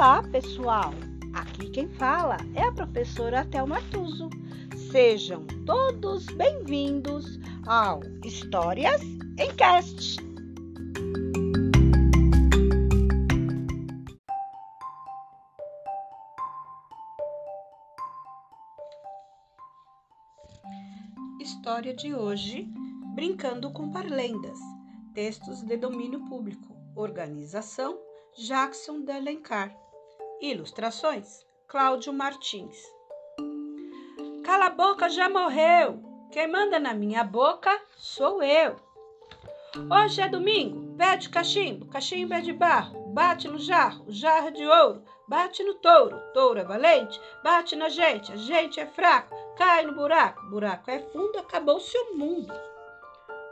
Olá, pessoal! Aqui quem fala é a professora Thelma Tuso. Sejam todos bem-vindos ao Histórias em Cast. História de hoje: Brincando com Parlendas. Textos de domínio público. Organização Jackson de Alencar. Ilustrações: Cláudio Martins. Cala a boca, já morreu. Quem manda na minha boca sou eu. Hoje é domingo, pede cachimbo, cachimbo é de barro, bate no jarro, jarro é de ouro, bate no touro, touro é valente, bate na gente, a gente é fraco, cai no buraco, buraco é fundo, acabou-se o mundo.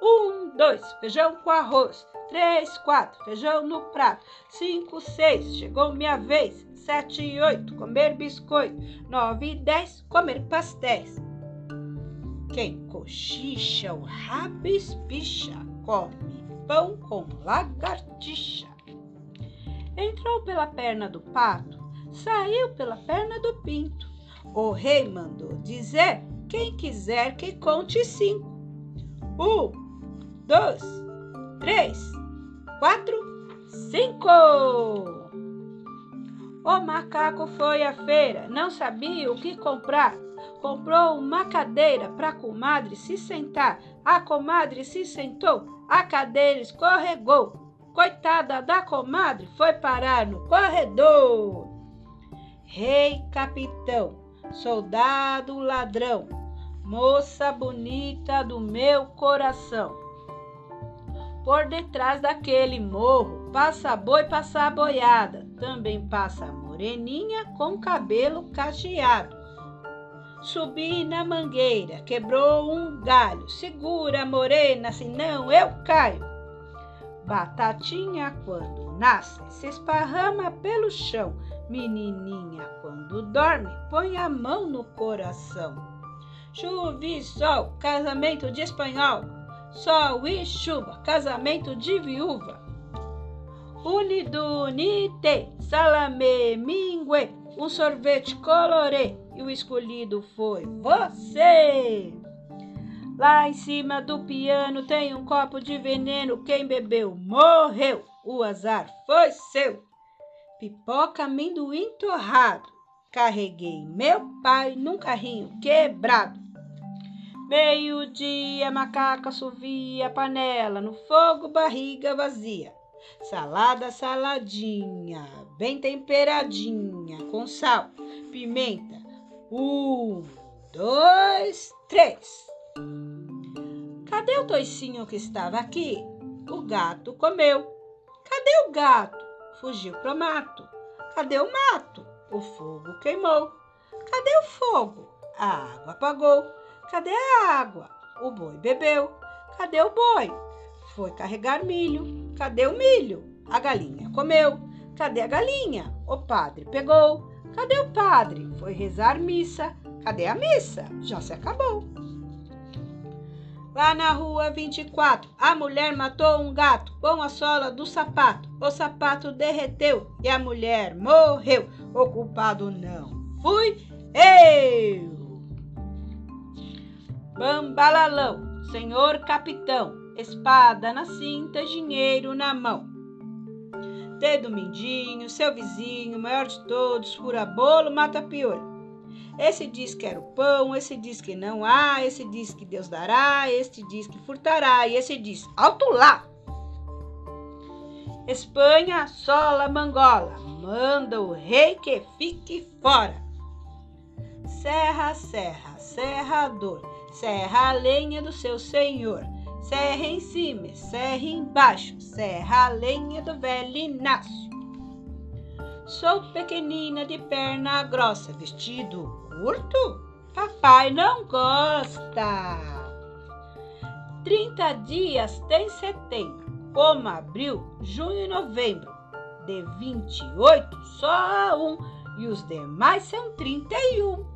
Um, dois, feijão com arroz. Três, quatro, feijão no prato. Cinco, seis, chegou minha vez. Sete e oito, comer biscoito. Nove e dez, comer pastéis. Quem cochicha o rabo espicha, come pão com lagartixa. Entrou pela perna do pato, saiu pela perna do pinto. O rei mandou dizer: quem quiser que conte cinco. Um, dois, três, quatro, cinco. O macaco foi à feira, não sabia o que comprar. Comprou uma cadeira para a comadre se sentar. A comadre se sentou, a cadeira escorregou. Coitada da comadre foi parar no corredor. Rei capitão, soldado ladrão, moça bonita do meu coração. Por detrás daquele morro passa boi, passa boiada, também passa moreninha com cabelo cacheado. Subi na mangueira, quebrou um galho, segura morena, senão eu caio. Batatinha quando nasce se esparrama pelo chão, menininha quando dorme põe a mão no coração. Chuva e sol, casamento de espanhol, sol e chuva, casamento de viúva. Unidunite, salame, mingue, um sorvete colorê e o escolhido foi você. Lá em cima do piano tem um copo de veneno, quem bebeu morreu, o azar foi seu. Pipoca, amendoim torrado, carreguei meu pai num carrinho quebrado. Meio-dia, macaca assovia, panela no fogo, barriga vazia. Salada saladinha, bem temperadinha, com sal, pimenta. Um, dois, três. Cadê o toicinho que estava aqui? O gato comeu. Cadê o gato? Fugiu pro mato. Cadê o mato? O fogo queimou. Cadê o fogo? A água apagou. Cadê a água? O boi bebeu. Cadê o boi? Foi carregar milho. Cadê o milho? A galinha comeu. Cadê a galinha? O padre pegou. Cadê o padre? Foi rezar missa. Cadê a missa? Já se acabou. Lá na rua 24, a mulher matou um gato com a sola do sapato. O sapato derreteu e a mulher morreu. O culpado não fui eu. Bambalalão, senhor capitão, espada na cinta, dinheiro na mão. Dedo mindinho, seu vizinho, maior de todos, fura bolo, mata piolho. Esse diz que era o pão, esse diz que não há, esse diz que Deus dará, este diz que furtará, e esse diz, alto lá! Espanha assola Mangola, manda o rei que fique fora. Serra, serra, serrador, serra a lenha do seu senhor. Serra em cima, serra embaixo, serra a lenha do velho Inácio. Sou pequenina de perna grossa, vestido curto? Papai não gosta. Trinta dias tem setembro, como abril, junho e novembro. De vinte e oito, só um, e os demais são trinta e um.